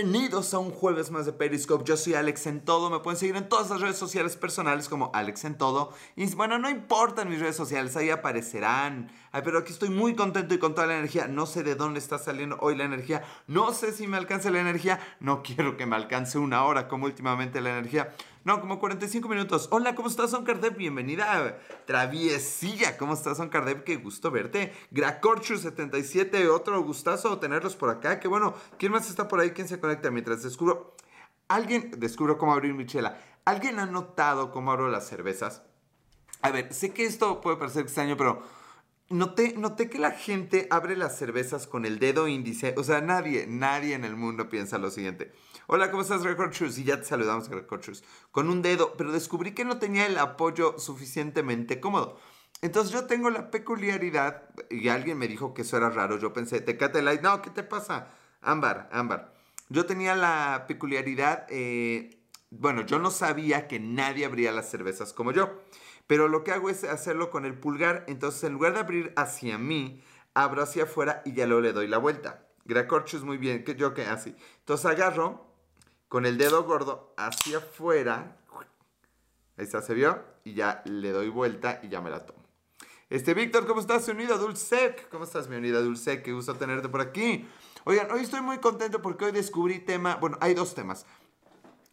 Bienvenidos a un jueves más de Periscope. Yo soy Alex en todo. Me pueden seguir en todas las redes sociales personales como Alex en todo. Y bueno, no importan mis redes sociales, ahí aparecerán. Ay, pero aquí estoy muy contento y con toda la energía. No sé de dónde está saliendo hoy la energía. No sé si me alcance la energía. No quiero que me alcance una hora como últimamente la energía. No, como 45 minutos. Hola, ¿cómo estás, Son Cardep? Bienvenida Traviesilla. ¿Cómo estás, Son Cardep? Qué gusto verte. Gracorchu77, otro gustazo tenerlos por acá. Qué bueno. ¿Quién más está por ahí? ¿Quién se conecta mientras descubro? Alguien, descubro cómo abrir mi chela. ¿Alguien ha notado cómo abro las cervezas? A ver, sé que esto puede parecer extraño, pero Noté, noté, que la gente abre las cervezas con el dedo índice. O sea, nadie, nadie en el mundo piensa lo siguiente. Hola, ¿cómo estás, Record Shoes? Y ya te saludamos, Record Shoes. Con un dedo, pero descubrí que no tenía el apoyo suficientemente cómodo. Entonces yo tengo la peculiaridad, y alguien me dijo que eso era raro. Yo pensé, Tecate Light. No, ¿qué te pasa? Ámbar, ámbar. Yo tenía la peculiaridad, eh, bueno, yo no sabía que nadie abría las cervezas como yo. Pero lo que hago es hacerlo con el pulgar. Entonces, en lugar de abrir hacia mí, abro hacia afuera y ya luego le doy la vuelta. Gracorcho es muy bien. que yo que así. Entonces agarro con el dedo gordo hacia afuera. Ahí está, se vio. Y ya le doy vuelta y ya me la tomo. Este, Víctor, ¿cómo estás? Unida Dulcec. ¿Cómo estás, mi unida Dulcec? Qué gusto tenerte por aquí. Oigan, hoy estoy muy contento porque hoy descubrí tema. Bueno, hay dos temas.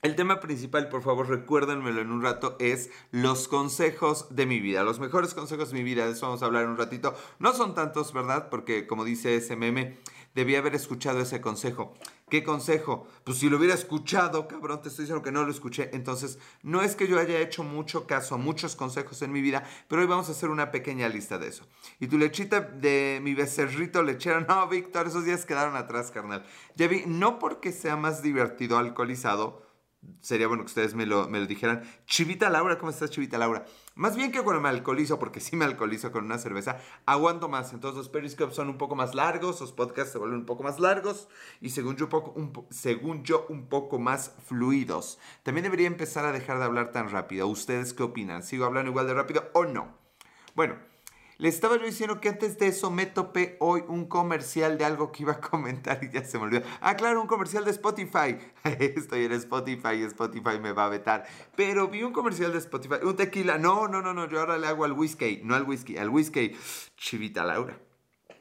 El tema principal, por favor, recuérdenmelo en un rato, es los consejos de mi vida. Los mejores consejos de mi vida, de eso vamos a hablar un ratito. No son tantos, ¿verdad? Porque como dice ese meme, debía haber escuchado ese consejo. ¿Qué consejo? Pues si lo hubiera escuchado, cabrón, te estoy diciendo que no lo escuché. Entonces, no es que yo haya hecho mucho caso a muchos consejos en mi vida, pero hoy vamos a hacer una pequeña lista de eso. Y tu lechita de mi becerrito lechero, no, Víctor, esos días quedaron atrás, carnal. Ya vi, no porque sea más divertido alcoholizado, sería bueno que ustedes me lo, me lo dijeran. Chivita Laura, ¿cómo estás, Chivita Laura? Más bien que cuando me alcoholizo, porque sí me alcoholizo con una cerveza, aguanto más. Entonces los periscopes son un poco más largos, los podcasts se vuelven un poco más largos y según yo, poco, un, según yo un poco más fluidos. También debería empezar a dejar de hablar tan rápido. ¿Ustedes qué opinan? ¿Sigo hablando igual de rápido o no? Bueno, les estaba yo diciendo que antes de eso me topé hoy un comercial de algo que iba a comentar y ya se me olvidó. Ah, claro, un comercial de Spotify. Estoy en Spotify y Spotify me va a vetar. Pero vi un comercial de Spotify, un tequila. No, no, no, no, yo ahora le hago al whisky, no al whisky, al whisky. Chivita Laura.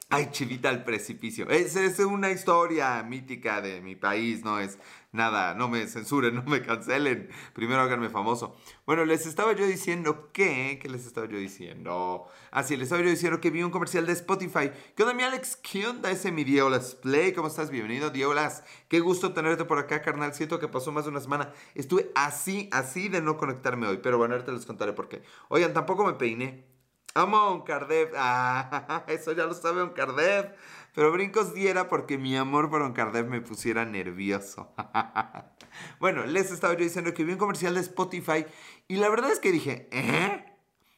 Ay, chivita al precipicio. Es, es una historia mítica de mi país, no es nada, no me censuren, no me cancelen. Primero háganme famoso. Bueno, les estaba yo diciendo que, ¿qué les estaba yo diciendo? Ah, sí, les estaba yo diciendo que vi un comercial de Spotify. ¿Qué onda, mi Alex? ¿Qué onda ese mi Diolas Play? ¿Cómo estás? Bienvenido, Diolas. Qué gusto tenerte por acá, carnal. Siento que pasó más de una semana. Estuve así, así de no conectarme hoy, pero bueno, ahorita les contaré por qué. Oigan, tampoco me peiné. Amo a Oncardev. Ah, eso ya lo sabe Oncardev. Pero brincos diera porque mi amor por Oncardev me pusiera nervioso. bueno, les estaba yo diciendo que vi un comercial de Spotify y la verdad es que dije, ¿eh?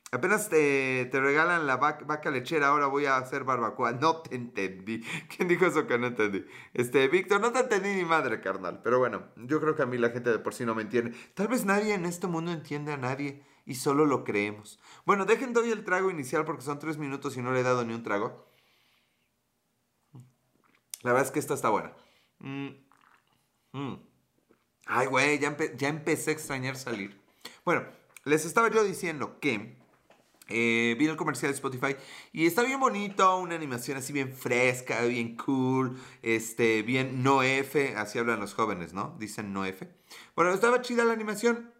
Apenas te, regalan la vaca, lechera, ahora voy a hacer barbacoa. No te entendí. ¿Quién dijo eso que no entendí? Este, Víctor, no te entendí ni madre, carnal. Pero bueno, yo creo que a mí la gente de por sí no me entiende. Tal vez nadie en este mundo entiende a nadie y solo lo creemos. Bueno, dejen doy el trago inicial porque son tres minutos y no le he dado ni un trago. La verdad es que esta está buena. Mm, mm. Ay, güey, ya, ya empecé a extrañar salir. Bueno, les estaba yo diciendo que eh, vi el comercial de Spotify y está bien bonito, una animación así bien fresca, bien cool, este, bien no F, así hablan los jóvenes, ¿no? Dicen no F. Bueno, estaba chida la animación,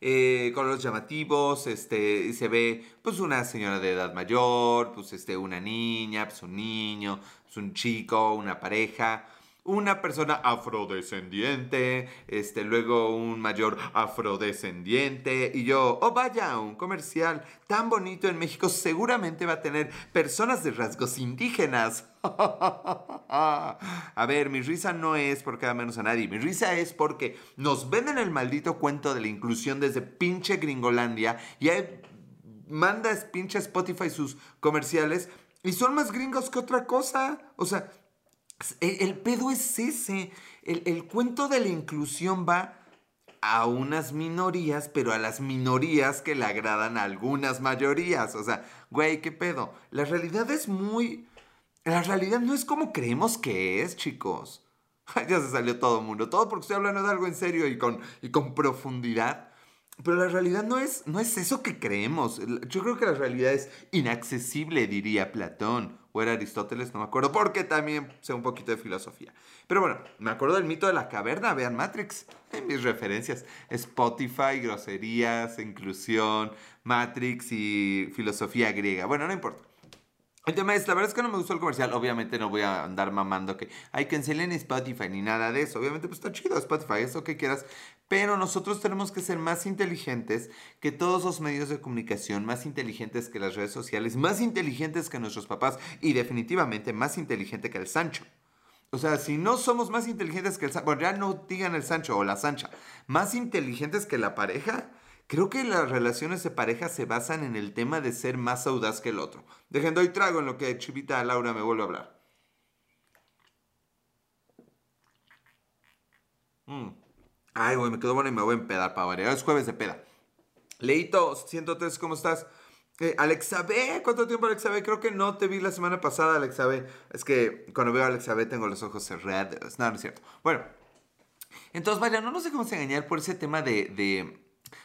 eh, colores llamativos, este, se ve pues una señora de edad mayor, pues este, una niña, pues un niño, pues un chico, una pareja, una persona afrodescendiente, este, luego un mayor afrodescendiente, y yo, oh vaya, un comercial tan bonito en México seguramente va a tener personas de rasgos indígenas. a ver, mi risa no es porque da menos a nadie, mi risa es porque nos venden el maldito cuento de la inclusión desde pinche Gringolandia y hay, manda pinche Spotify sus comerciales y son más gringos que otra cosa. O sea, el, pedo es ese. El, cuento de la inclusión va a unas minorías, pero a las minorías que le agradan a algunas mayorías. O sea, güey, ¿qué pedo? La realidad es muy... La realidad no es como creemos que es, chicos. ya se salió todo el mundo. Todo porque estoy hablando de algo en serio y con, y con profundidad. Pero la realidad no es, no es eso que creemos. Yo creo que la realidad es inaccesible, diría Platón. O era Aristóteles, no me acuerdo, porque también sé un poquito de filosofía. Pero bueno, me acuerdo del mito de la caverna, vean Matrix, en mis referencias. Spotify, groserías, inclusión, Matrix y filosofía griega. Bueno, no importa. El tema es, la verdad es que no me gustó el comercial. Obviamente no voy a andar mamando que hay que en Spotify ni nada de eso. Obviamente, pues está chido Spotify, eso que quieras. Pero nosotros tenemos que ser más inteligentes que todos los medios de comunicación, más inteligentes que las redes sociales, más inteligentes que nuestros papás y definitivamente más inteligente que el Sancho. O sea, si no somos más inteligentes que el Sancho, bueno, ya no digan el Sancho o la Sancha, más inteligentes que la pareja, Creo que las relaciones de pareja se basan en el tema de ser más audaz que el otro. Dejando y trago en lo que Chivita Laura me vuelve a hablar. Mm. Ay, güey, me quedo bueno y me voy a empedar para variar. Es jueves de peda. Leito, 103, ¿cómo estás? Eh, Alexa B, ¿cuánto tiempo Alexa B? Creo que no te vi la semana pasada, Alexa B. Es que cuando veo a Alexa B tengo los ojos cerrados. No, no es cierto. Bueno, entonces, vaya, no nos dejemos engañar por ese tema de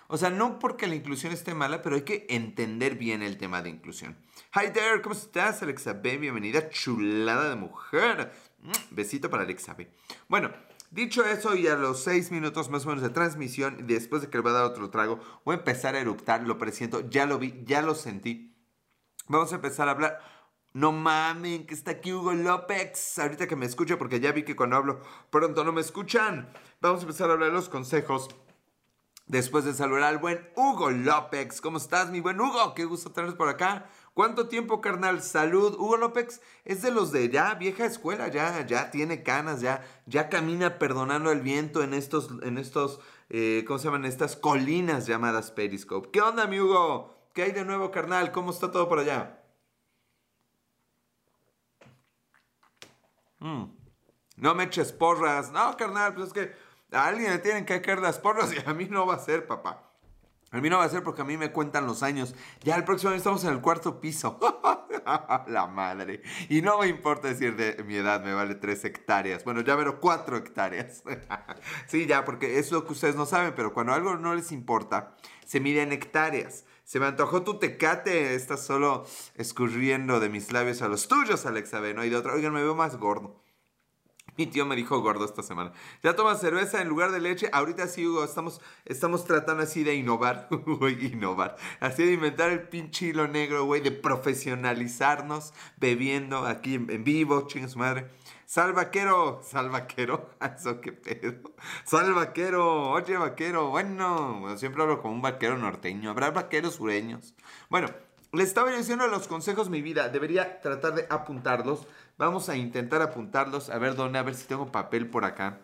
o sea, no porque la inclusión esté mala, pero hay que entender bien el tema de inclusión. Hi there, ¿cómo estás, Alexa B? Bienvenida, chulada de mujer. Besito para Alexa B. Bueno, dicho eso, y a los seis minutos más o menos de transmisión, después de que le voy a dar otro trago, voy a empezar a eructar, lo presiento, ya lo vi, ya lo sentí. Vamos a empezar a hablar. No mamen, que está aquí Hugo López. Ahorita que me escucha, porque ya vi que cuando hablo pronto no me escuchan. Vamos a empezar a hablar de los consejos Después de saludar al buen Hugo López. ¿Cómo estás, mi buen Hugo? Qué gusto tenerte por acá. ¿Cuánto tiempo, carnal? Salud. Hugo López es de los de ya vieja escuela, ya, ya tiene canas, ya, ya camina perdonando el viento en estos, en estos, eh, ¿cómo se llaman? Estas colinas llamadas Periscope. ¿Qué onda, mi Hugo? ¿Qué hay de nuevo, carnal? ¿Cómo está todo por allá? Mm. No me eches porras. No, carnal, pues es que a alguien le tienen que caer las porras y a mí no va a ser, papá. A mí no va a ser porque a mí me cuentan los años. Ya el próximo año estamos en el cuarto piso. la madre. Y no me importa decir de mi edad, me vale tres hectáreas. Bueno, ya veré cuatro hectáreas. sí, ya, porque es lo que ustedes no saben, pero cuando algo no les importa, se mide en hectáreas. Se me antojó tu tecate, estás solo escurriendo de mis labios a los tuyos, Alexa B, no hay de otro. Oigan, me veo más gordo. Mi tío me dijo gordo esta semana. Ya tomas cerveza en lugar de leche. Ahorita sí, Hugo, estamos, estamos tratando así de innovar. Güey, innovar. Así de inventar el pinche hilo negro, güey. De profesionalizarnos bebiendo aquí en, vivo. Chinga su madre. Sal vaquero. Sal vaquero. Eso qué pedo. Sal vaquero. Oye, vaquero. Bueno, siempre hablo como un vaquero norteño. Habrá vaqueros sureños. Bueno, le estaba diciendo los consejos mi vida. Debería tratar de apuntarlos Vamos a intentar apuntarlos, a ver dónde, a ver si tengo papel por acá.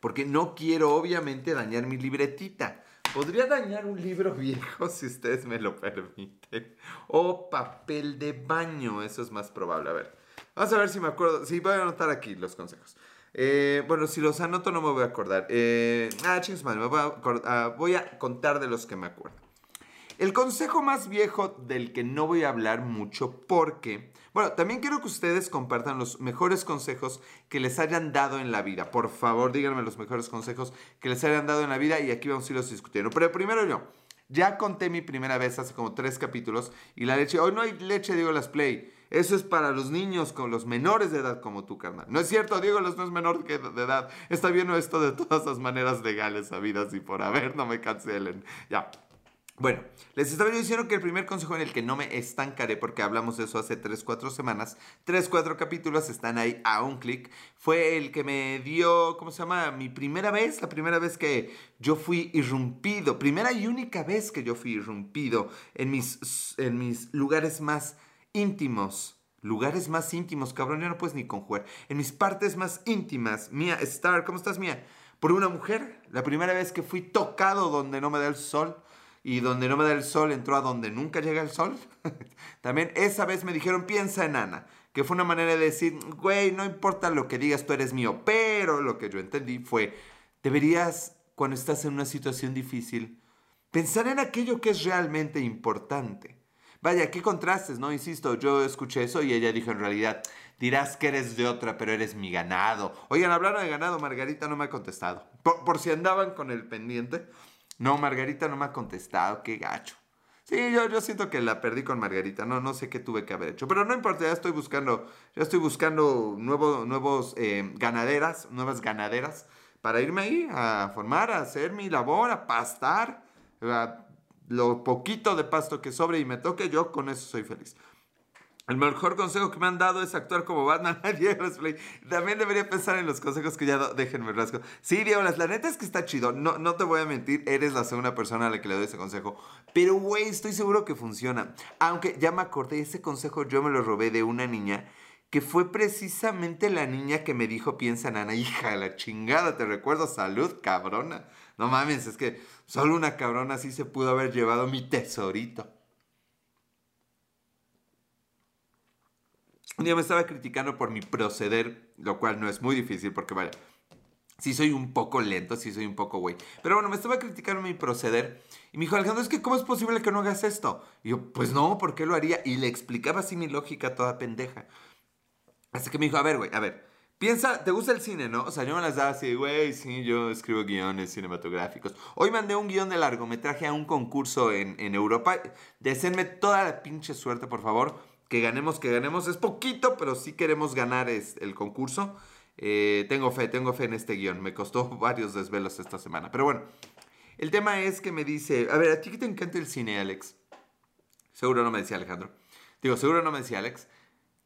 Porque no quiero obviamente dañar mi libretita. Podría dañar un libro viejo si ustedes me lo permiten. O papel de baño, eso es más probable. A ver, vamos a ver si me acuerdo. Sí, voy a anotar aquí los consejos. Eh, bueno, si los anoto no me voy a acordar. Eh, ah, chicos, me voy a, ah, voy a contar de los que me acuerdo. El consejo más viejo del que no voy a hablar mucho porque bueno, también quiero que ustedes compartan los mejores consejos que les hayan dado en la vida. Por favor, díganme los mejores consejos que les hayan dado en la vida y aquí vamos a irlos discutiendo. Pero primero yo, ya conté mi primera vez hace como tres capítulos y la leche, hoy no hay leche, digo las play. Eso es para los niños con los menores de edad como tú, carnal. No es cierto, Diego los no es menor que de edad. Está bien esto de todas las maneras legales sabidas y por haber, no me cancelen. Ya, bueno, les estaba diciendo que el primer consejo en el que no me estancaré, porque hablamos de eso hace 3, 4 semanas, 3, 4 capítulos están ahí a un clic, fue el que me dio, ¿cómo se llama? Mi primera vez, la primera vez que yo fui irrumpido, primera y única vez que yo fui irrumpido en mis, en mis lugares más íntimos. Lugares más íntimos, cabrón, ya no puedes ni conjugar. En mis partes más íntimas. Mía, Star, ¿cómo estás, Mía? Por una mujer, la primera vez que fui tocado donde no me da el sol y donde no me da el sol entró a donde nunca llega el sol. También esa vez me dijeron, piensa en Ana, que fue una manera de decir, güey, no importa lo que digas, tú eres mío, pero lo que yo entendí fue, deberías, cuando estás en una situación difícil, pensar en aquello que es realmente importante. vaya, qué contrastes, ¿no? Insisto, yo escuché eso y ella dijo en realidad, dirás que eres de otra, pero eres mi ganado. Oigan, hablaron de ganado, Margarita no me ha contestado. Por, si andaban con el pendiente. No, Margarita no me ha contestado, qué gacho. Sí, yo, yo siento que la perdí con Margarita, no, no sé qué tuve que haber hecho, pero no importa, ya estoy buscando, ya estoy buscando nuevos, nuevos eh, ganaderas, nuevas ganaderas para irme ahí a formar, a hacer mi labor, a pastar, lo poquito de pasto que sobre y me toque, yo con eso soy feliz. El mejor consejo que me han dado es actuar como Batman. También debería pensar en los consejos que ya déjenme rasgo. Sí, Diego, la neta es que está chido. No, no te voy a mentir, eres la segunda persona a la que le doy ese consejo. Pero, güey, estoy seguro que funciona. Aunque ya me acordé, ese consejo yo me lo robé de una niña que fue precisamente la niña que me dijo, piensa, nana, hija de la chingada, te recuerdo, salud, cabrona. No mames, es que solo una cabrona así se pudo haber llevado mi tesorito. Un día me estaba criticando por mi proceder, lo cual no es muy difícil porque, vaya, sí soy un poco lento, sí soy un poco güey. Pero bueno, me estaba criticando mi proceder y me dijo, Alejandro, es que ¿cómo es posible que no hagas esto? Y yo, pues no, ¿por qué lo haría? Y le explicaba así mi lógica toda pendeja. Así que me dijo, a ver, güey, a ver, piensa, ¿te gusta el cine, no? O sea, yo me las daba así, güey, sí, yo escribo guiones cinematográficos. Hoy mandé un guion de largometraje a un concurso en, en Europa. Deseenme toda la pinche suerte, por favor que ganemos, que ganemos. Es poquito, pero sí queremos ganar el concurso. Eh, tengo fe, tengo fe en este guion. Me costó varios desvelos esta semana. Pero bueno, el tema es que me dice, a ver, ¿a ti que te encanta el cine, Alex? Seguro no me decía Alejandro. Digo, seguro no me decía Alex.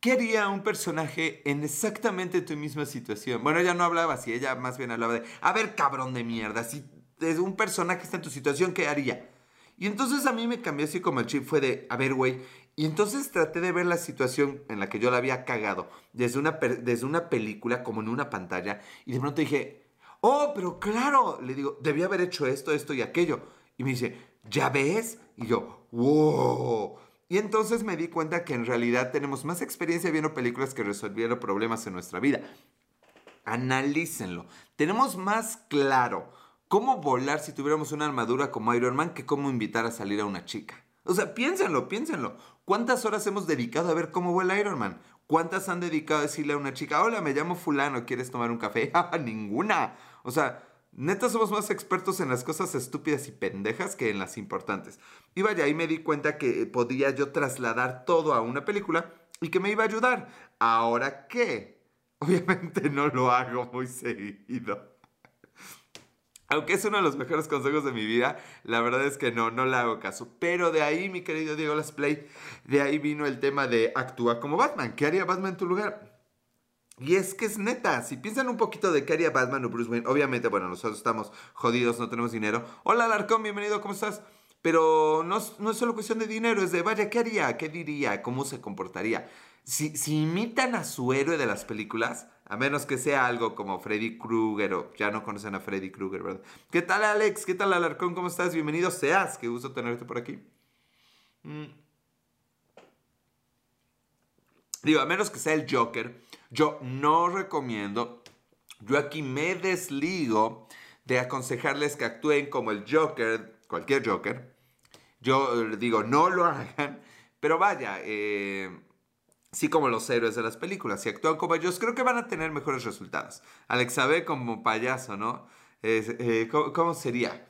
¿Qué haría un personaje en exactamente tu misma situación? Bueno, ella no hablaba así, ella más bien hablaba de, a ver, cabrón de mierda, si es un personaje está en tu situación, ¿qué haría? Y entonces a mí me cambió así como el chip, fue de, a ver, güey, y entonces traté de ver la situación en la que yo la había cagado desde una, desde una película, como en una pantalla, y de pronto dije, oh, pero claro, le digo, debía haber hecho esto, esto y aquello. Y me dice, ¿ya ves? Y yo, wow. Y entonces me di cuenta que en realidad tenemos más experiencia viendo películas que resolviendo problemas en nuestra vida. Analícenlo. Tenemos más claro cómo volar si tuviéramos una armadura como Iron Man que cómo invitar a salir a una chica. O sea, piénsenlo, piénsenlo. ¿Cuántas horas hemos dedicado a ver cómo vuela Iron Man? ¿Cuántas han dedicado a decirle a una chica, hola, me llamo fulano, ¿quieres tomar un café? Ah, ninguna. O sea, neta somos más expertos en las cosas estúpidas y pendejas que en las importantes. Y vaya, ahí me di cuenta que podía yo trasladar todo a una película y que me iba a ayudar. ¿Ahora qué? Obviamente no lo hago muy seguido. Aunque es uno de los mejores consejos de mi vida, la verdad es que no, no le hago caso. Pero de ahí, mi querido Diego Las Play, de ahí vino el tema de actúa como Batman. ¿Qué haría Batman en tu lugar? Y es que es neta, si piensan un poquito de qué haría Batman o Bruce Wayne, obviamente, bueno, nosotros estamos jodidos, no tenemos dinero. Hola, Larcón, bienvenido, ¿cómo estás? Pero no, no es solo cuestión de dinero, es de, vaya, ¿qué haría? ¿Qué diría? ¿Cómo se comportaría? Si, si imitan a su héroe de las películas, a menos que sea algo como Freddy Krueger o ya no conocen a Freddy Krueger, ¿verdad? ¿Qué tal Alex? ¿Qué tal Alarcón? ¿Cómo estás? Bienvenido seas. Qué gusto tenerte por aquí. Mm. Digo, a menos que sea el Joker, yo no recomiendo, yo aquí me desligo de aconsejarles que actúen como el Joker, cualquier Joker. Yo digo, no lo hagan, pero vaya, eh, sí como los héroes de las películas. Si actúan como ellos, creo que van a tener mejores resultados. Alex Abe como payaso, ¿no? Eh, ¿cómo, sería?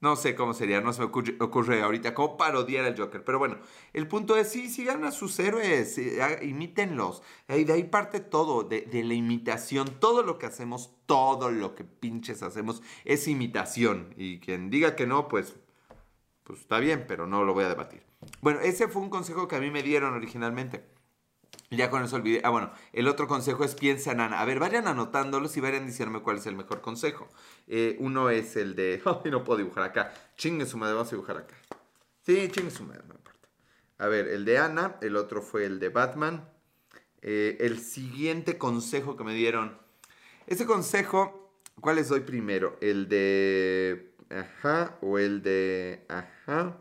No sé cómo sería, no se me ocurre, ahorita cómo parodiar al Joker. Pero bueno, el punto es, sí, sigan a sus héroes, eh, imítenlos. Y de ahí parte todo, de, de, la imitación. Todo lo que hacemos, todo lo que pinches hacemos es imitación. Y quien diga que no, pues, pues está bien, pero no lo voy a debatir. Bueno, ese fue un consejo que a mí me dieron originalmente. Ya con eso olvidé. Ah, bueno, el otro consejo es piensa Nana. A ver, vayan anotándolos y vayan diciéndome cuál es el mejor consejo. Eh, uno es el de. Ay, no puedo dibujar acá. Chingue su madre, vamos a dibujar acá. Sí, chingue su madre, no importa. A ver, el de Ana. El otro fue el de Batman. Eh, el siguiente consejo que me dieron. Ese consejo, ¿cuál les doy primero? ¿El de. Ajá o el de. Ajá?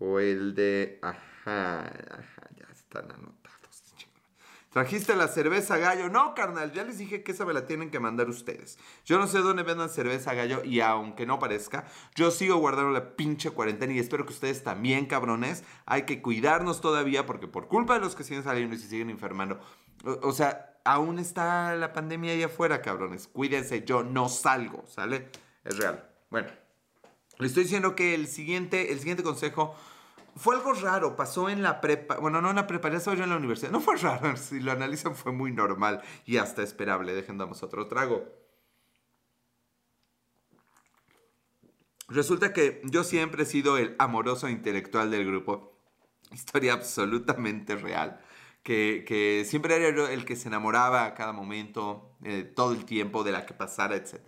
O el de. Ajá, ajá, ya están anotados. ¿Trajiste la cerveza gallo? No, carnal, ya les dije que esa me la tienen que mandar ustedes. Yo no sé dónde vendan cerveza gallo y aunque no parezca, yo sigo guardando la pinche cuarentena y espero que ustedes también, cabrones. Hay que cuidarnos todavía porque por culpa de los que siguen saliendo y se siguen enfermando. O, sea, aún está la pandemia ahí afuera, cabrones. Cuídense, yo no salgo, ¿sale? Es real. Bueno, le estoy diciendo que el siguiente, el siguiente consejo fue algo raro, pasó en la prepa, bueno, no en la prepa, ya estaba yo en la universidad, no fue raro, si lo analizan fue muy normal y hasta esperable, dejen damos otro trago. Resulta que yo siempre he sido el amoroso intelectual del grupo, historia absolutamente real, que, siempre era el que se enamoraba a cada momento, eh, todo el tiempo, de la que pasara, etc.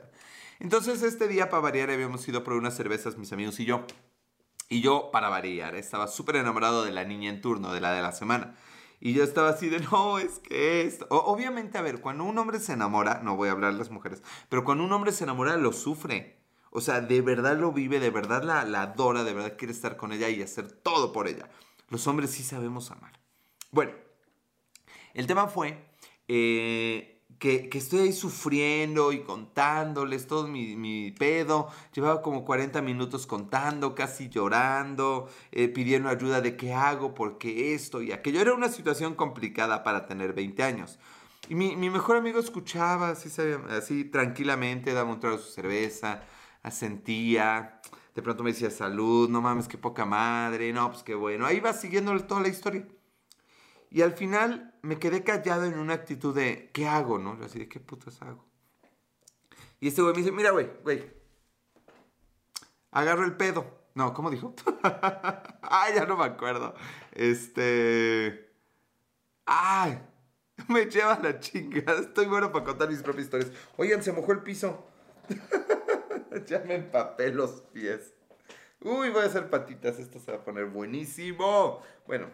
Entonces este día para variar habíamos ido por unas cervezas mis amigos y yo. Y yo, para variar, estaba súper enamorado de la niña en turno, de la de la semana. Y yo estaba así de, no, es que esto. obviamente, a ver, cuando un hombre se enamora, no voy a hablar de las mujeres, pero cuando un hombre se enamora, lo sufre. O sea, de verdad lo vive, de verdad la, adora, de verdad quiere estar con ella y hacer todo por ella. Los hombres sí sabemos amar. Bueno, el tema fue eh, que, estoy ahí sufriendo y contándoles todo mi, pedo. Llevaba como 40 minutos contando, casi llorando, eh, pidiendo ayuda de qué hago, por qué esto y aquello. Era una situación complicada para tener 20 años. Y mi, mejor amigo escuchaba así, así tranquilamente, daba un trago de su cerveza, asentía. De pronto me decía salud, no mames, qué poca madre, no, pues qué bueno. Ahí va siguiendo toda la historia. Y al final me quedé callado en una actitud de, ¿qué hago, no? Así de, ¿qué putas hago? Y este güey me dice, mira, güey, güey, agarro el pedo. No, ¿cómo dijo? Ay, ya no me acuerdo. Este... Ay, me lleva la chingada. Estoy bueno para contar mis propias historias. Oigan, se mojó el piso. ya me empapé los pies. Uy, voy a hacer patitas. Esto se va a poner buenísimo. Bueno,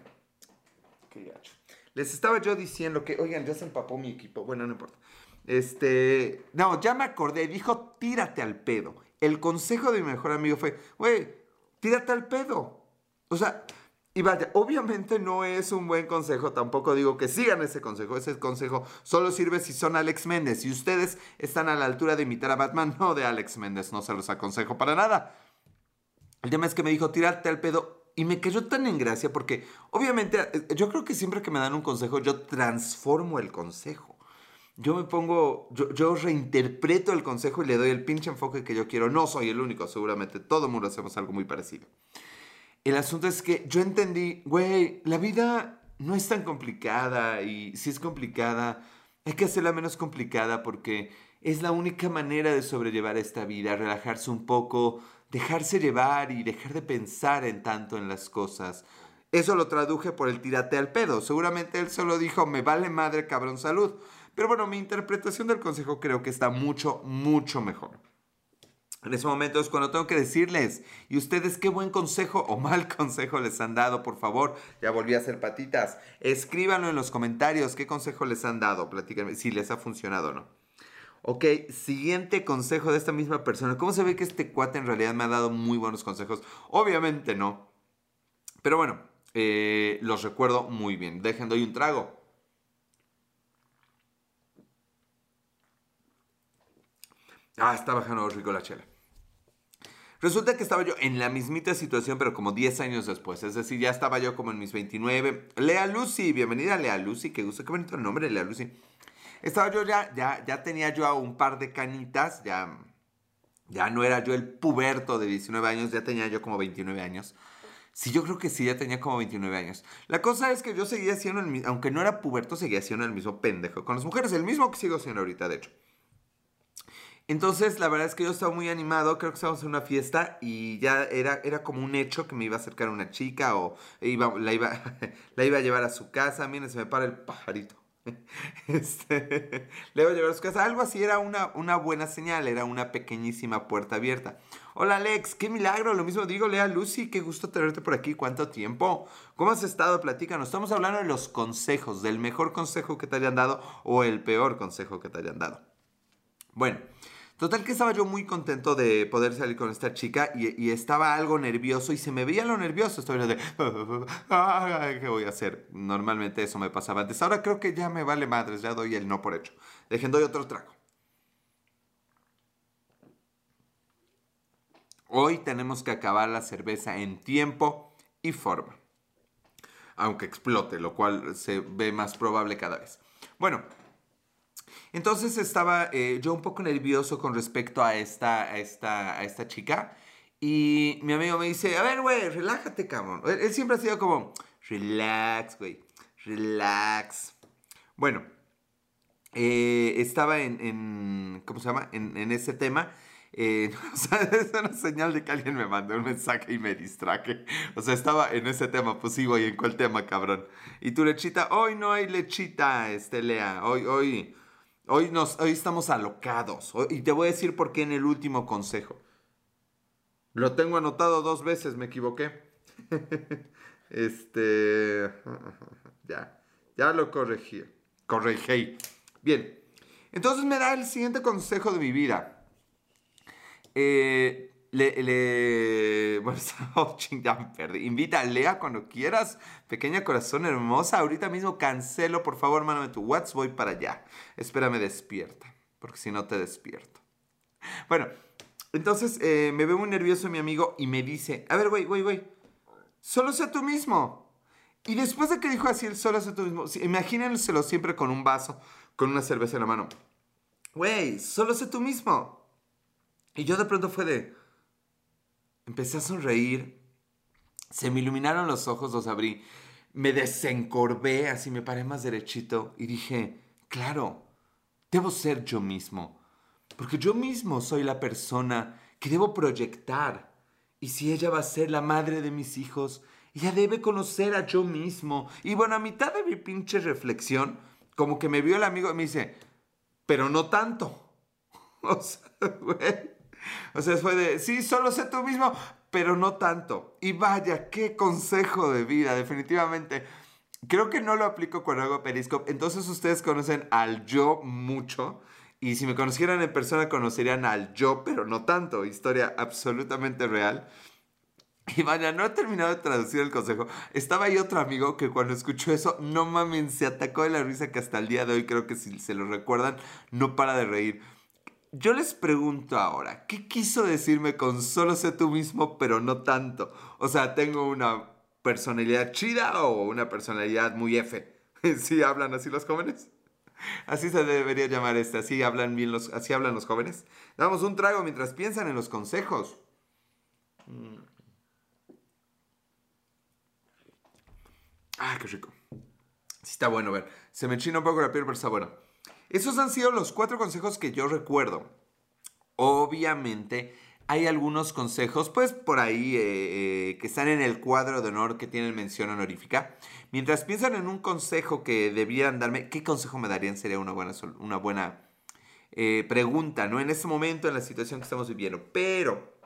les estaba yo diciendo que, oigan, ya se empapó mi equipo. Bueno, no importa. Este, no, ya me acordé. Dijo, tírate al pedo. El consejo de mi mejor amigo fue, güey, tírate al pedo. O sea, y vaya, obviamente no es un buen consejo, tampoco digo que sigan ese consejo, ese consejo solo sirve si son Alex Méndez. Si ustedes están a la altura de imitar a Batman, no de Alex Méndez, no se los aconsejo para nada. El tema es que me dijo, tírate al pedo y me cayó tan en gracia porque obviamente eh, yo creo que siempre que me dan un consejo yo transformo el consejo. Yo me pongo, yo, reinterpreto el consejo y le doy el pinche enfoque que yo quiero. No soy el único, seguramente todo el mundo hacemos algo muy parecido. El asunto es que yo entendí, güey, la vida no es tan complicada y si es complicada, hay que hacerla menos complicada porque es la única manera de sobrellevar esta vida, relajarse un poco, dejarse llevar y dejar de pensar en tanto en las cosas. Eso lo traduje por el tirate al pedo. Seguramente él solo dijo, me vale madre cabrón salud. Pero bueno, mi interpretación del consejo creo que está mucho, mucho mejor. En ese momento es cuando tengo que decirles, ¿y ustedes qué buen consejo o mal consejo les han dado? Por favor, ya volví a hacer patitas. Escríbanlo en los comentarios, ¿qué consejo les han dado? Platíquenme si les ha funcionado o no. Ok, siguiente consejo de esta misma persona. ¿Cómo se ve que este cuate en realidad me ha dado muy buenos consejos? Obviamente no. Pero bueno, eh, los recuerdo muy bien. Dejen, doy un trago. Ah, está bajando rico la chela. Resulta que estaba yo en la mismita situación, pero como 10 años después. Es decir, ya estaba yo como en mis 29. Lea Lucy, bienvenida Lea Lucy. Qué gusto, qué bonito el nombre, Lea Lucy. Estaba yo ya, ya, ya tenía yo un par de canitas, ya, ya no era yo el puberto de 19 años, ya tenía yo como 29 años. Sí, yo creo que sí, ya tenía como 29 años. La cosa es que yo seguía siendo el mismo, aunque no era puberto, seguía siendo el mismo pendejo con las mujeres, el mismo que sigo siendo ahorita, de hecho. Entonces, la verdad es que yo estaba muy animado, creo que estábamos en una fiesta y ya era, era como un hecho que me iba a acercar una chica o iba, la, iba, la iba a llevar a su casa. Miren, se me para el pajarito. Este, le voy a llevar a su casa. Algo así era una, una buena señal, era una pequeñísima puerta abierta. Hola Alex, qué milagro, lo mismo digo, Lea Lucy, qué gusto tenerte por aquí, cuánto tiempo. ¿Cómo has estado? Platícanos. Estamos hablando de los consejos, del mejor consejo que te hayan dado o el peor consejo que te hayan dado. Bueno, Total que estaba yo muy contento de poder salir con esta chica y, estaba algo nervioso y se me veía lo nervioso. Estaba de, ¿qué voy a hacer? Normalmente eso me pasaba antes. Ahora creo que ya me vale madres, ya doy el no por hecho. Dejen, doy otro trago. Hoy tenemos que acabar la cerveza en tiempo y forma. Aunque explote, lo cual se ve más probable cada vez. Bueno, entonces estaba eh, yo un poco nervioso con respecto a esta, esta, esta chica. Y mi amigo me dice, a ver, güey, relájate, cabrón. Él, siempre ha sido como, relax, güey, relax. Bueno, eh, estaba en, en, ¿cómo se llama? En, ese tema. Eh, o sea, es una señal de que alguien me mandó un mensaje y me distraje. O sea, estaba en ese tema, pues sí, güey, ¿en cuál tema, cabrón? Y tu lechita, hoy no hay lechita, este, Lea. Hoy, hoy, hoy, nos, hoy estamos alocados. y te voy a decir por qué en el último consejo. Lo tengo anotado dos veces, me equivoqué. este. Ya, ya lo corregí. Corregí. Bien. Entonces me da el siguiente consejo de mi vida. Eh, le, le, bueno, ya perdí. Invita a Lea cuando quieras. Pequeña corazón hermosa. Ahorita mismo cancelo, por favor, mándame tu WhatsApp. Voy para allá. Espérame despierta. Porque si no te despierto. Bueno, entonces eh, me veo muy nervioso mi amigo y me dice: A ver, güey, güey, güey. Solo sé tú mismo. Y después de que dijo así el solo sé tú mismo, imagínenselo siempre con un vaso, con una cerveza en la mano. Güey, solo sé tú mismo. Y yo de pronto fue de... Empecé a sonreír. Se me iluminaron los ojos, los abrí. Me desencorvé, así me paré más derechito y dije, claro, debo ser yo mismo. Porque yo mismo soy la persona que debo proyectar. Y si ella va a ser la madre de mis hijos, ella debe conocer a yo mismo. Y bueno, a mitad de mi pinche reflexión, como que me vio el amigo y me dice, pero no tanto. O sea, güey. O sea, fue de, sí, solo sé tú mismo, pero no tanto. Y vaya, qué consejo de vida, definitivamente. Creo que no lo aplico cuando hago Periscope. Entonces ustedes conocen al yo mucho. Y si me conocieran en persona, conocerían al yo, pero no tanto. Historia absolutamente real. Y vaya, no he terminado de traducir el consejo. Estaba ahí otro amigo que cuando escuchó eso, no mames, se atacó de la risa que hasta el día de hoy, creo que si se lo recuerdan, no para de reír. Yo les pregunto ahora, ¿qué quiso decirme con solo sé tú mismo, pero no tanto? O sea, ¿tengo una personalidad chida o una personalidad muy F? ¿Sí hablan así los jóvenes? Así se debería llamar este, así hablan bien los, así hablan los jóvenes. Damos un trago mientras piensan en los consejos. Ah, qué rico. Sí está bueno, a ver. Se me china un poco la piel, pero está bueno. Esos han sido los cuatro consejos que yo recuerdo. Obviamente hay algunos consejos, pues por ahí, eh, eh, que están en el cuadro de honor que tienen mención honorífica. Mientras piensan en un consejo que debieran darme, ¿qué consejo me darían? Sería una buena, una buena eh, pregunta, ¿no? En este momento, en la situación que estamos viviendo. Pero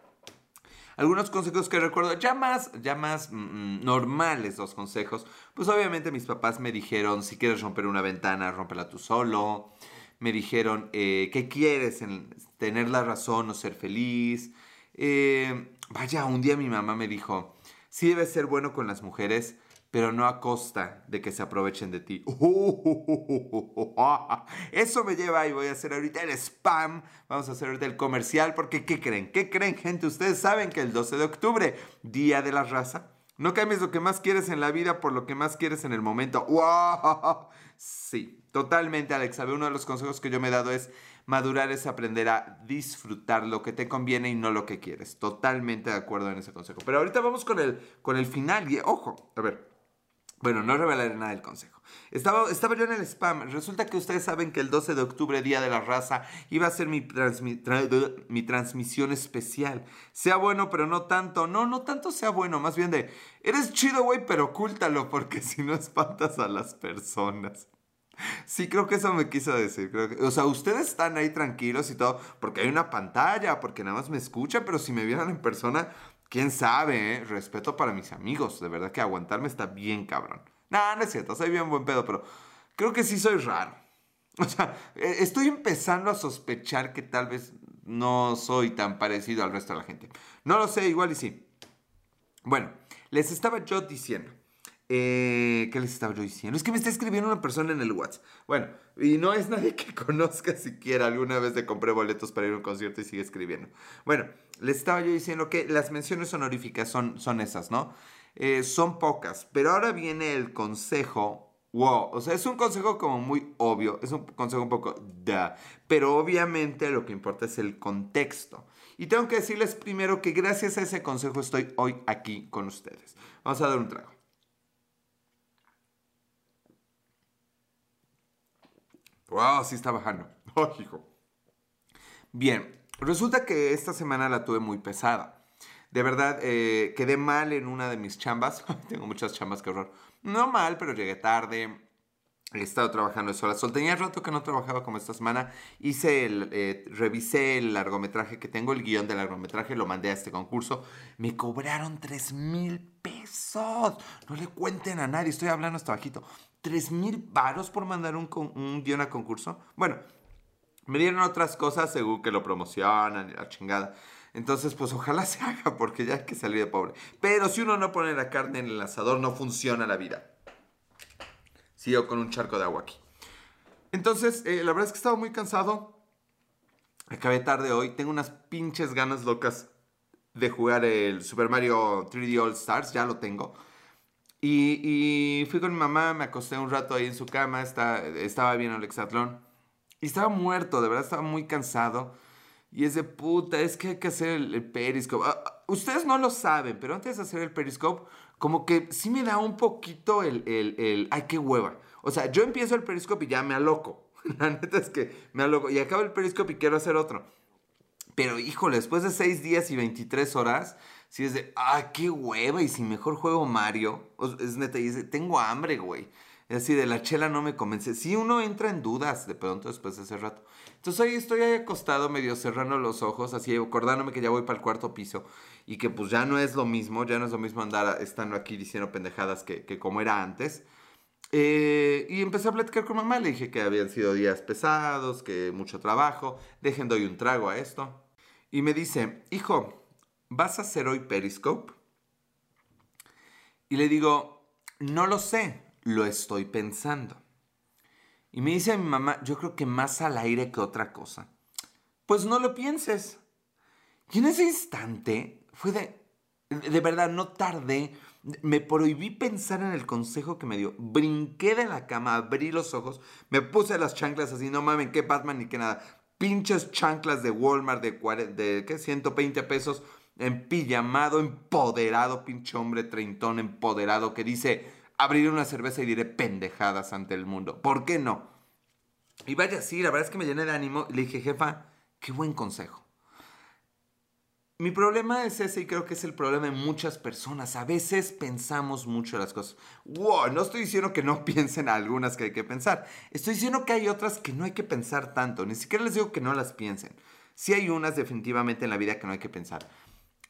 algunos consejos que recuerdo, ya más, ya más mm, mm, normales los consejos. Pues obviamente mis papás me dijeron, si quieres romper una ventana, rómpela tú solo. Me dijeron, eh, ¿qué quieres? En tener la razón o ser feliz. Eh, vaya, un día mi mamá me dijo, sí debes ser bueno con las mujeres, pero no a costa de que se aprovechen de ti. Eso me lleva y voy a hacer ahorita el spam. Vamos a hacer ahorita el comercial porque ¿qué creen? ¿Qué creen, gente? Ustedes saben que el 12 de octubre, Día de la Raza, no cambies lo que más quieres en la vida por lo que más quieres en el momento. Sí, totalmente, Alex. Uno de los consejos que yo me he dado es madurar es aprender a disfrutar lo que te conviene y no lo que quieres. Totalmente de acuerdo en ese consejo. Pero ahorita vamos con el, con el final. Ojo, a ver, bueno, no revelaré nada del consejo. Estaba, estaba yo en el spam. Resulta que ustedes saben que el 12 de octubre, Día de la Raza, iba a ser mi, mi transmisión especial. Sea bueno, pero no tanto. No, no tanto sea bueno. Más bien de, eres chido, güey, pero ocúltalo porque si no espantas a las personas. Sí, creo que eso me quiso decir. Que, o sea, ustedes están ahí tranquilos y todo, porque hay una pantalla, porque nada más me escuchan, pero si me vieran en persona, quién sabe, ¿eh? Respeto para mis amigos. De verdad que aguantarme está bien cabrón. Nah, no es cierto, soy bien buen pedo, pero creo que sí soy raro. O sea, e, estoy empezando a sospechar que tal vez no soy tan parecido al resto de la gente. No lo sé, igual y sí. Bueno, les estaba yo diciendo. Eh, ¿Qué les estaba yo diciendo? Es que me está escribiendo una persona en el WhatsApp. Bueno, y no es nadie que conozca siquiera. Alguna vez le compré boletos para ir a un concierto y sigue escribiendo. Bueno, les estaba yo diciendo que las menciones honoríficas son, son esas, ¿no? Eh, son pocas, pero ahora viene el consejo. Wow, o sea, es un consejo como muy obvio, es un consejo un poco da, pero obviamente lo que importa es el contexto. Y tengo que decirles primero que gracias a ese consejo estoy hoy aquí con ustedes. Vamos a dar un trago. Wow, sí está bajando. Oh. Bien, resulta que esta semana la tuve muy pesada. De verdad, eh, quedé mal en una de mis chambas. Tengo muchas chambas, qué horror. No mal, pero llegué tarde. He estado trabajando de sola sol. Tenía rato que no trabajaba como esta semana. Hice eh, revisé el largometraje que tengo, el guion del largometraje, lo mandé a este concurso. Me cobraron 3 mil pesos. No le cuenten a nadie, estoy hablando hasta bajito. 3 mil varos por mandar un, un guion a concurso. Bueno, me dieron otras cosas según que lo promocionan y la chingada. Entonces, pues ojalá se haga porque ya que salir de pobre. Pero si uno no pone la carne en el asador, no funciona la vida. Sigo con un charco de agua aquí. Entonces, eh, la verdad es que estaba muy cansado. Acabé tarde hoy. Tengo unas pinches ganas locas de jugar el Super Mario 3D All Stars. Ya lo tengo. Y, fui con mi mamá, me acosté un rato ahí en su cama, está, estaba bien el hexatlón. Y estaba muerto, de verdad estaba muy cansado. Y es de puta, es que hay que hacer el, periscope. Ah, ah, ustedes no lo saben, pero antes de hacer el periscope, como que sí me da un poquito el, el, el, ay, qué hueva. O sea, yo empiezo el periscope y ya me aloco. La neta es que me aloco. Y acabo el periscope y quiero hacer otro. Pero híjole, después de 6 días y 23 horas, si es de, ah, qué hueva, y si mejor juego Mario. Es neta, y dice, tengo hambre, güey. Es así, de la chela no me convence. Si uno entra en dudas de pronto después de ese rato. Entonces ahí estoy ahí acostado, medio cerrando los ojos, así acordándome que ya voy para el cuarto piso y que pues ya no es lo mismo, ya no es lo mismo andar estando aquí diciendo pendejadas que, que como era antes. Eh, y empecé a platicar con mamá, le dije que habían sido días pesados, que mucho trabajo, dejen doy un trago a esto. Y me dice, hijo, ¿vas a hacer hoy Periscope? Y le digo, no lo sé, lo estoy pensando. Y me dice mi mamá, yo creo que más al aire que otra cosa. Pues no lo pienses. Y en ese instante fue de, de verdad, no tardé, me prohibí pensar en el consejo que me dio. Brinqué de la cama, abrí los ojos, me puse las chanclas así, no mames, qué Batman ni qué nada. Pinches chanclas de Walmart de, de ¿qué? 120 pesos en pijamado, empoderado, pinche hombre treintón empoderado que dice, abriré una cerveza y diré pendejadas ante el mundo. ¿Por qué no? Y vaya, sí, la verdad es que me llené de ánimo. Le dije, jefa, qué buen consejo. Mi problema es ese y creo que es el problema de muchas personas. A veces pensamos mucho las cosas. Wow, no estoy diciendo que no piensen algunas que hay que pensar. Estoy diciendo que hay otras que no hay que pensar tanto. Ni siquiera les digo que no las piensen. Sí hay unas definitivamente en la vida que no hay que pensar.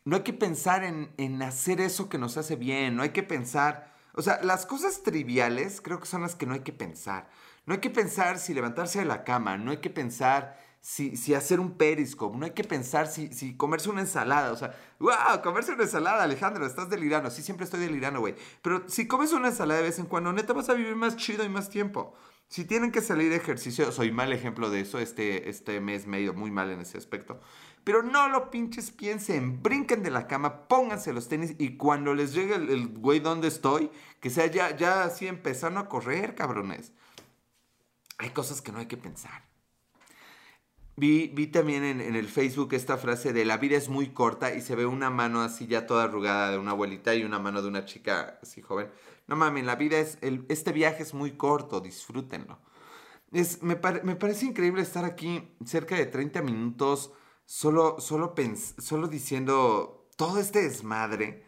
No hay que pensar en, en hacer eso que nos hace bien. No hay que pensar... O sea, las cosas triviales creo que son las que no hay que pensar. No hay que pensar si levantarse de la cama. No hay que pensar si, hacer un periscope, no hay que pensar si, si comerse una ensalada, o sea, wow, comerse una ensalada, Alejandro, estás delirando, sí, siempre estoy delirando, güey, pero si comes una ensalada de vez en cuando, neta vas a vivir más chido y más tiempo. Si tienen que salir de ejercicio, soy mal ejemplo de eso, este, este mes me he ido muy mal en ese aspecto. Pero no lo pinches piensen, brinquen de la cama, pónganse los tenis y cuando les llegue el, güey donde estoy, que sea ya, ya así empezando a correr, cabrones. Hay cosas que no hay que pensar. Vi, vi también en, el Facebook esta frase de la vida es muy corta y se ve una mano así ya toda arrugada de una abuelita y una mano de una chica así joven. No mames, la vida es, el, este viaje es muy corto, disfrútenlo. Es, me, me, parece increíble estar aquí cerca de 30 minutos solo, solo, solo diciendo todo este desmadre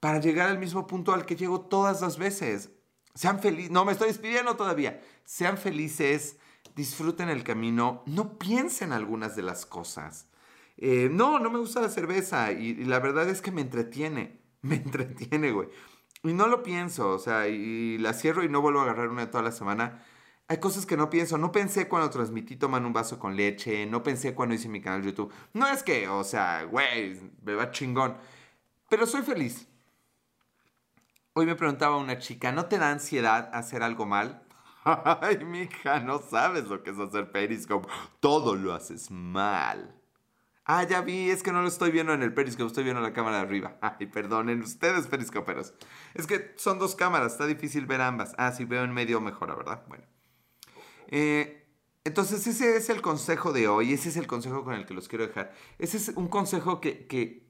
para llegar al mismo punto al que llego todas las veces. Sean felices, no me estoy despidiendo todavía. Sean felices disfruten el camino, no piensen algunas de las cosas. Eh, no, no me gusta la cerveza y, la verdad es que me entretiene, me entretiene, güey. Y no lo pienso, o sea, y, la cierro y no vuelvo a agarrar una toda la semana. Hay cosas que no pienso. No pensé cuando transmití tomando un vaso con leche. No pensé cuando hice mi canal de YouTube. No es que, o sea, güey, me va chingón. Pero soy feliz. Hoy me preguntaba una chica, ¿no te da ansiedad hacer algo mal? Ay, mija, no sabes lo que es hacer Periscope. Todo lo haces mal. Ah, ya vi, es que no lo estoy viendo en el Periscope, estoy viendo la cámara arriba. Ay, perdonen ustedes, Periscoperos. Es que son dos cámaras, está difícil ver ambas. Ah, sí, veo en medio mejora, ¿verdad? Bueno. Eh, entonces, ese es el consejo de hoy, ese es el consejo con el que los quiero dejar. Ese es un consejo que, que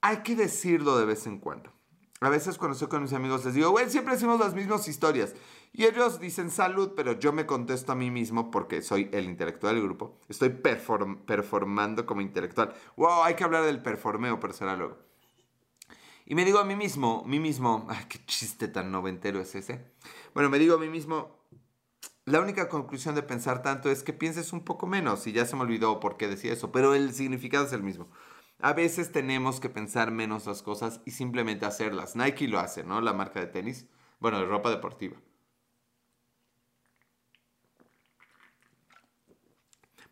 hay que decirlo de vez en cuando. A veces cuando estoy con mis amigos les digo, güey, siempre decimos las mismas historias. Y ellos dicen salud, pero yo me contesto a mí mismo porque soy el intelectual del grupo. Estoy performando como intelectual. Wow, hay que hablar del performeo, será luego. Y me digo a mí mismo, mí mismo, ay, qué chiste tan noventero es ese. Bueno, me digo a mí mismo, la única conclusión de pensar tanto es que pienses un poco menos. Y ya se me olvidó por qué decía eso, pero el significado es el mismo. A veces tenemos que pensar menos las cosas y simplemente hacerlas. Nike lo hace, ¿no? La marca de tenis. Bueno, de ropa deportiva.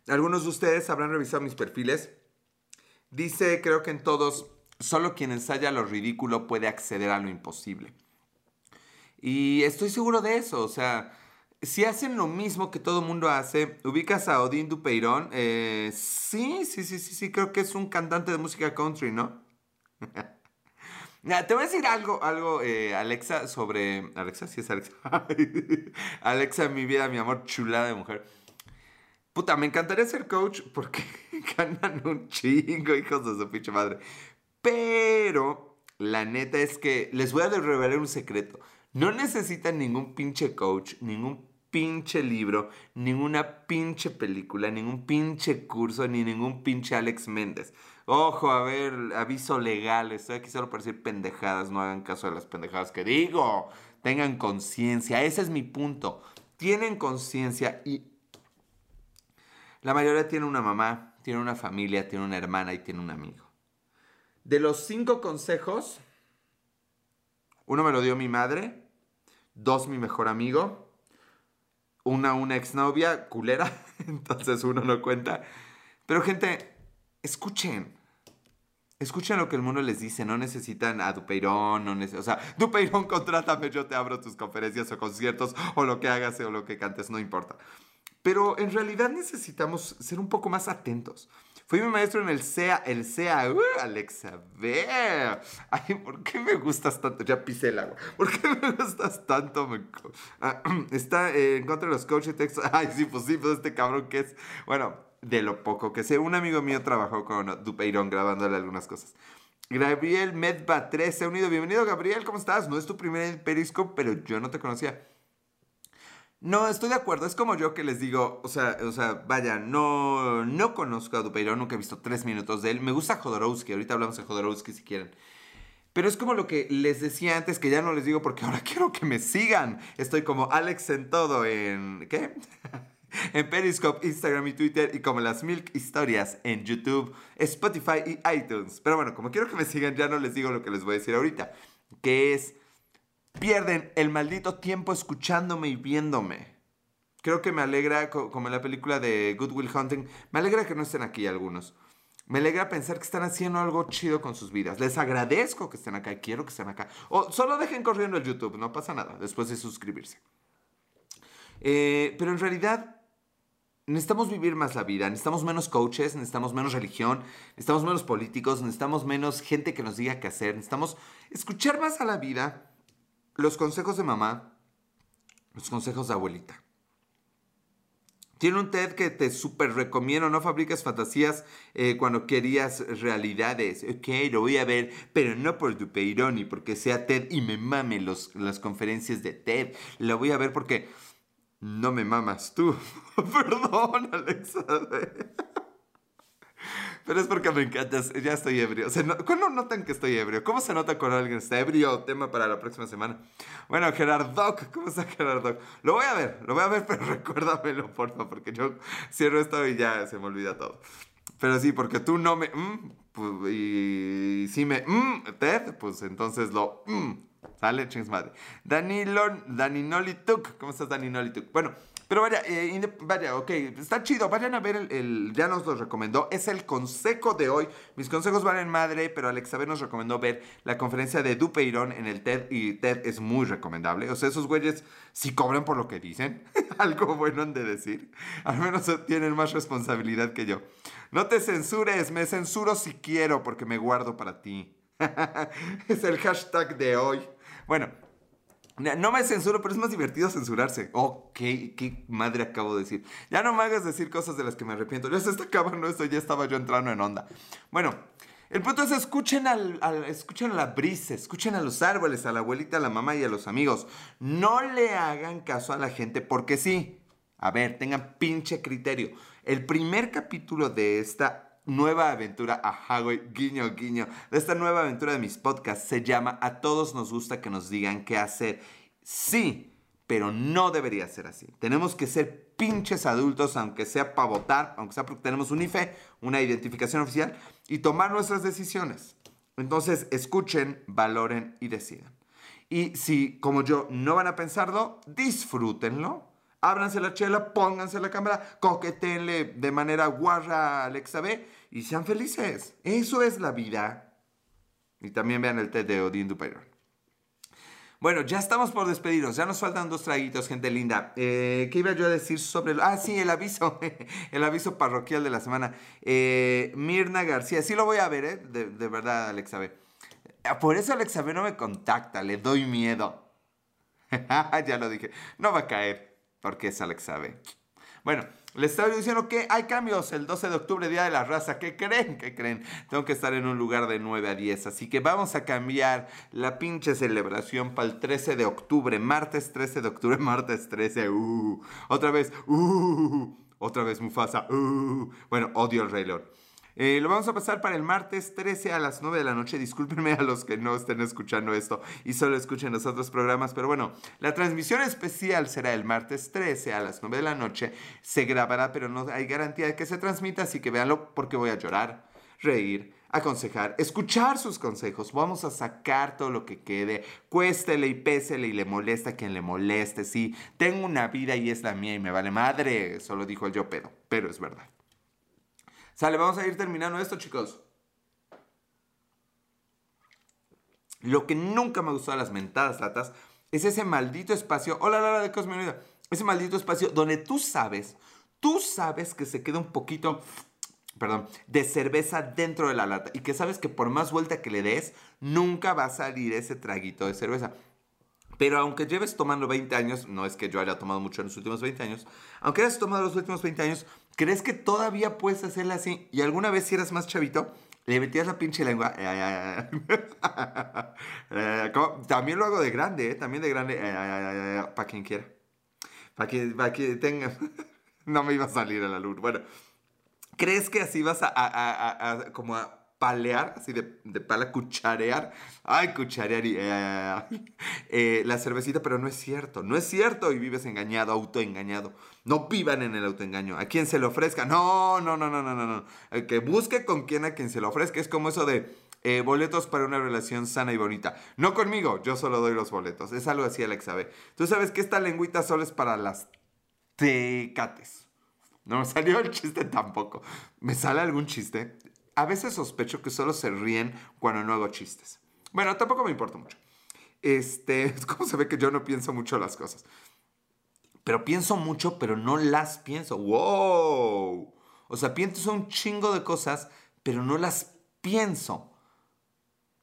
Algunos de ustedes habrán revisado mis perfiles. Dice, creo que en todos, solo quien ensaya lo ridículo puede acceder a lo imposible. Y estoy seguro de eso, o sea, si hacen lo mismo que todo mundo hace, ubicas a Odín Dupeirón, eh, sí, sí, sí, sí, sí, creo que es un cantante de música country, ¿no? te voy a decir algo, algo, eh, Alexa, sobre... Alexa, sí es Alexa. Alexa, mi vida, mi amor, chulada de mujer. Puta, me encantaría ser coach porque ganan un chingo, hijos de su pinche madre. Pero la neta es que les voy a revelar un secreto. No necesitan ningún pinche coach, ningún pinche libro, ninguna pinche película, ningún pinche curso, ni ningún pinche Alex Méndez. Ojo, a ver, aviso legal, estoy aquí solo para decir pendejadas, no hagan caso de las pendejadas que digo. Tengan conciencia, ese es mi punto. Tienen conciencia y la mayoría tiene una mamá, tiene una familia, tiene una hermana y tiene un amigo. De los cinco consejos, uno me lo dio mi madre, dos mi mejor amigo, una una exnovia culera, entonces uno no cuenta. Pero gente, escuchen. Escuchen lo que el mundo les dice, no necesitan a Dupeirón, no o sea, Dupeirón, contrátame, yo te abro tus conferencias o conciertos, o lo que hagas o lo que cantes, no importa. Pero en realidad necesitamos ser un poco más atentos. Fui mi maestro en el SEA, el SEA, uh, Alexa, ve. Ay, ¿por qué me gustas tanto? Ya pisé el agua. ¿Por qué me gustas tanto? Ah, está eh, en contra de los coaches de texto. Ay, sí, pues sí, pues este cabrón que es. Bueno, de lo poco que sé, un amigo mío trabajó con Dupeirón grabándole algunas cosas. Gabriel Medba 3 se ha unido. Bienvenido, Gabriel, ¿cómo estás? No es tu primer Periscope, pero yo no te conocía. No, estoy de acuerdo. Es como yo que les digo, o sea, o sea, vaya, no, no conozco a Dupeirón, nunca he visto tres minutos de él. Me gusta Jodorowsky, ahorita hablamos de Jodorowsky si quieren. Pero es como lo que les decía antes, que ya no les digo porque ahora quiero que me sigan. Estoy como Alex en todo en... ¿Qué? en Periscope, Instagram y Twitter y como las Milk Historias en YouTube, Spotify y iTunes. Pero bueno, como quiero que me sigan, ya no les digo lo que les voy a decir ahorita, que es pierden el maldito tiempo escuchándome y viéndome. Creo que me alegra, como en la película de Good Will Hunting, me alegra que no estén aquí algunos. Me alegra pensar que están haciendo algo chido con sus vidas. Les agradezco que estén acá y quiero que estén acá. O solo dejen corriendo el YouTube, no pasa nada, después de suscribirse. Eh, pero en realidad necesitamos vivir más la vida, necesitamos menos coaches, necesitamos menos religión, necesitamos menos políticos, necesitamos menos gente que nos diga qué hacer, necesitamos escuchar más a la vida los consejos de mamá, los consejos de abuelita. Tiene un TED que te súper recomiendo, no fabricas fantasías eh, cuando querías realidades. Ok, lo voy a ver, pero no por Dupeironi, porque sea TED y me mame los, las conferencias de TED. Lo voy a ver porque no me mamas tú. Perdón, Alexa. Pero es porque me encantas. Ya estoy ebrio. ¿Cuándo notan que estoy ebrio? ¿Cómo se nota cuando alguien está ebrio? Tema para la próxima semana. Bueno, Gerardo, ¿cómo está Gerardo? Lo voy a ver, lo voy a ver, pero recuérdamelo, porfa, porque yo cierro esto y ya se me olvida todo. Pero sí, porque tú no me... Mm, pues, y si me... Mm, Ted, pues entonces lo... Mm, ¿Sale? Chings madre. Danilo, Daninolituk. ¿Cómo estás, Daninolituk? Bueno, pero vaya, eh, vaya, ok, está chido. Vayan a ver el, ya nos lo recomendó. Es el consejo de hoy. Mis consejos valen madre, pero Alexa nos recomendó ver la conferencia de Dupeyron en el TED y TED es muy recomendable. O sea, esos güeyes si cobran por lo que dicen. Algo bueno han de decir. Al menos tienen más responsabilidad que yo. No te censures, me censuro si quiero porque me guardo para ti. es el hashtag de hoy. Bueno, no me censuro, pero es más divertido censurarse. Oh, qué, madre acabo de decir. Ya no me hagas decir cosas de las que me arrepiento. Ya se está acabando esto, ya estaba yo entrando en onda. Bueno, el punto es escuchen, al, escuchen a la brisa, escuchen a los árboles, a la abuelita, a la mamá y a los amigos. No le hagan caso a la gente porque sí. A ver, tengan pinche criterio. El primer capítulo de esta nueva aventura, a güey, guiño, guiño, de esta nueva aventura de mis podcasts se llama A todos nos gusta que nos digan qué hacer. Sí, pero no debería ser así. Tenemos que ser pinches adultos, aunque sea para votar, aunque sea porque tenemos un IFE, una identificación oficial, y tomar nuestras decisiones. Entonces, escuchen, valoren y decidan. Y si, como yo, no van a pensarlo, disfrútenlo ábranse la chela, pónganse la cámara, coquetenle de manera guarra a Alexa B y sean felices. Eso es la vida. Y también vean el TED de Odín Dupeyron. Bueno, ya estamos por despedirnos. Ya nos faltan dos traguitos, gente linda. Eh, ¿Qué iba yo a decir sobre el... Ah, sí, el aviso. el aviso parroquial de la semana. Eh, Mirna García. Sí lo voy a ver, ¿eh? De, de verdad, Alexa B. Por eso Alexa B no me contacta. Le doy miedo. ya lo dije. No va a caer porque es Alex sabe. Bueno, les estaba diciendo que hay cambios el 12 de octubre, Día de la Raza. ¿Qué creen? ¿Qué creen? Tengo que estar en un lugar de 9 a 10. Así que vamos a cambiar la pinche celebración para el 13 de octubre. Martes 13 de octubre, martes 13. Uh, otra vez. Uh, otra vez Mufasa. Uh, bueno, odio el Rey. Eh, lo vamos a pasar para el martes 13 a las 9 de la noche. Discúlpenme a los que no estén escuchando esto y solo escuchen los otros programas, pero bueno, la transmisión especial será el martes 13 a las 9 de la noche. Se grabará, pero no hay garantía de que se transmita, así que véanlo porque voy a llorar, reír, aconsejar, escuchar sus consejos. Vamos a sacar todo lo que quede, cuéstele y pésele y le molesta a quien le moleste. Sí, tengo una vida y es la mía y me vale madre, solo dijo el yo pedo, pero es verdad. Sale, vamos a ir terminando esto, chicos. Lo que nunca me gustó de las mentadas latas es ese maldito espacio. Hola, Lara de Cosme Ese maldito espacio donde tú sabes, tú sabes que se queda un poquito, perdón, de cerveza dentro de la lata. Y que sabes que por más vuelta que le des, nunca va a salir ese traguito de cerveza. Pero aunque lleves tomando 20 años, no es que yo haya tomado mucho en los últimos 20 años, aunque hayas tomado los últimos 20 años, ¿crees que todavía puedes hacerla así? Y alguna vez si eras más chavito, le metías la pinche lengua. Eh, también lo hago de grande, ¿eh? También de grande. Para quien quiera. Para que, que tenga... no me iba a salir a la luz. Bueno, ¿crees que así vas a, a como a palear, así de, de pala, cucharear. Ay, cucharear y, eh, eh, la cervecita, pero no es cierto, no es cierto y vives engañado, autoengañado. No vivan en el autoengaño. A quien se le ofrezca, no, no, no, no, no, no, no. Que busque con quien a quien se le ofrezca es como eso de eh, boletos para una relación sana y bonita. No conmigo, yo solo doy los boletos. Es algo así, Alex sabe. Tú sabes que esta lengüita solo es para las tecates. No me salió el chiste tampoco. ¿Me sale algún chiste? A veces sospecho que solo se ríen cuando no hago chistes. Bueno, tampoco me importa mucho. Este, es como se ve que yo no pienso mucho las cosas. Pero pienso mucho, pero no las pienso. ¡Wow! O sea, pienso un chingo de cosas, pero no las pienso.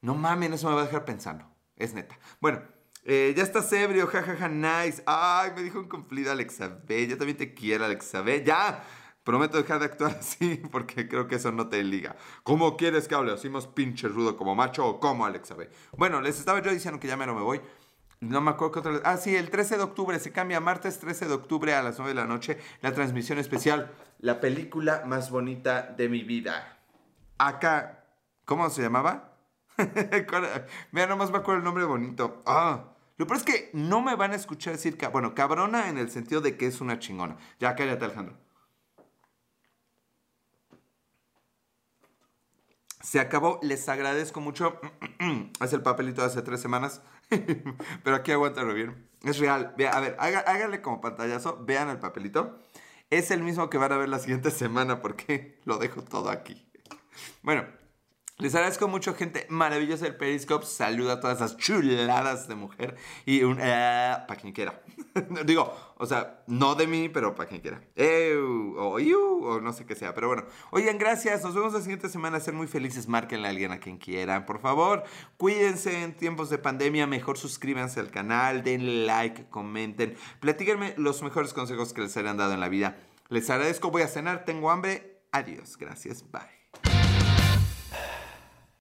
No mames, eso me va a dejar pensando. Es neta. Bueno, eh, ya estás ebrio, jajaja, nice. Ay, me dijo un cumplido Alexa B. Yo también te quiero, Alexa B. Ya, Prometo dejar de actuar así porque creo que eso no te liga. ¿Cómo quieres que hable? ¿Así más pinche rudo como macho o como Alexa B? Bueno, les estaba yo diciendo que ya me lo me voy. No me acuerdo qué otra. Ah, sí, el 13 de octubre se cambia. Martes 13 de octubre a las 9 de la noche. La transmisión especial. La película más bonita de mi vida. Acá. ¿Cómo se llamaba? Mira, nomás me acuerdo el nombre bonito. Ah. Lo peor es que no me van a escuchar decir. Bueno, cabrona en el sentido de que es una chingona. Ya cállate, Alejandro. Se acabó, les agradezco mucho. es el papelito de hace tres semanas, pero aquí aguántalo bien. Es real. A ver, hágale como pantallazo, vean el papelito. Es el mismo que van a ver la siguiente semana porque lo dejo todo aquí. Bueno, les agradezco mucho, gente maravillosa del Periscope. Saluda a todas esas chuladas de mujer. Y un eh, para quien quiera. Digo, o sea, no de mí, pero para quien quiera. o you, o no sé qué sea. Pero bueno, oigan, gracias. Nos vemos la siguiente semana. Ser muy felices. Márquenle a alguien a quien quieran, por favor. Cuídense en tiempos de pandemia. Mejor suscríbanse al canal. Denle like, comenten. Platíquenme los mejores consejos que les hayan dado en la vida. Les agradezco. Voy a cenar. Tengo hambre. Adiós. Gracias. Bye.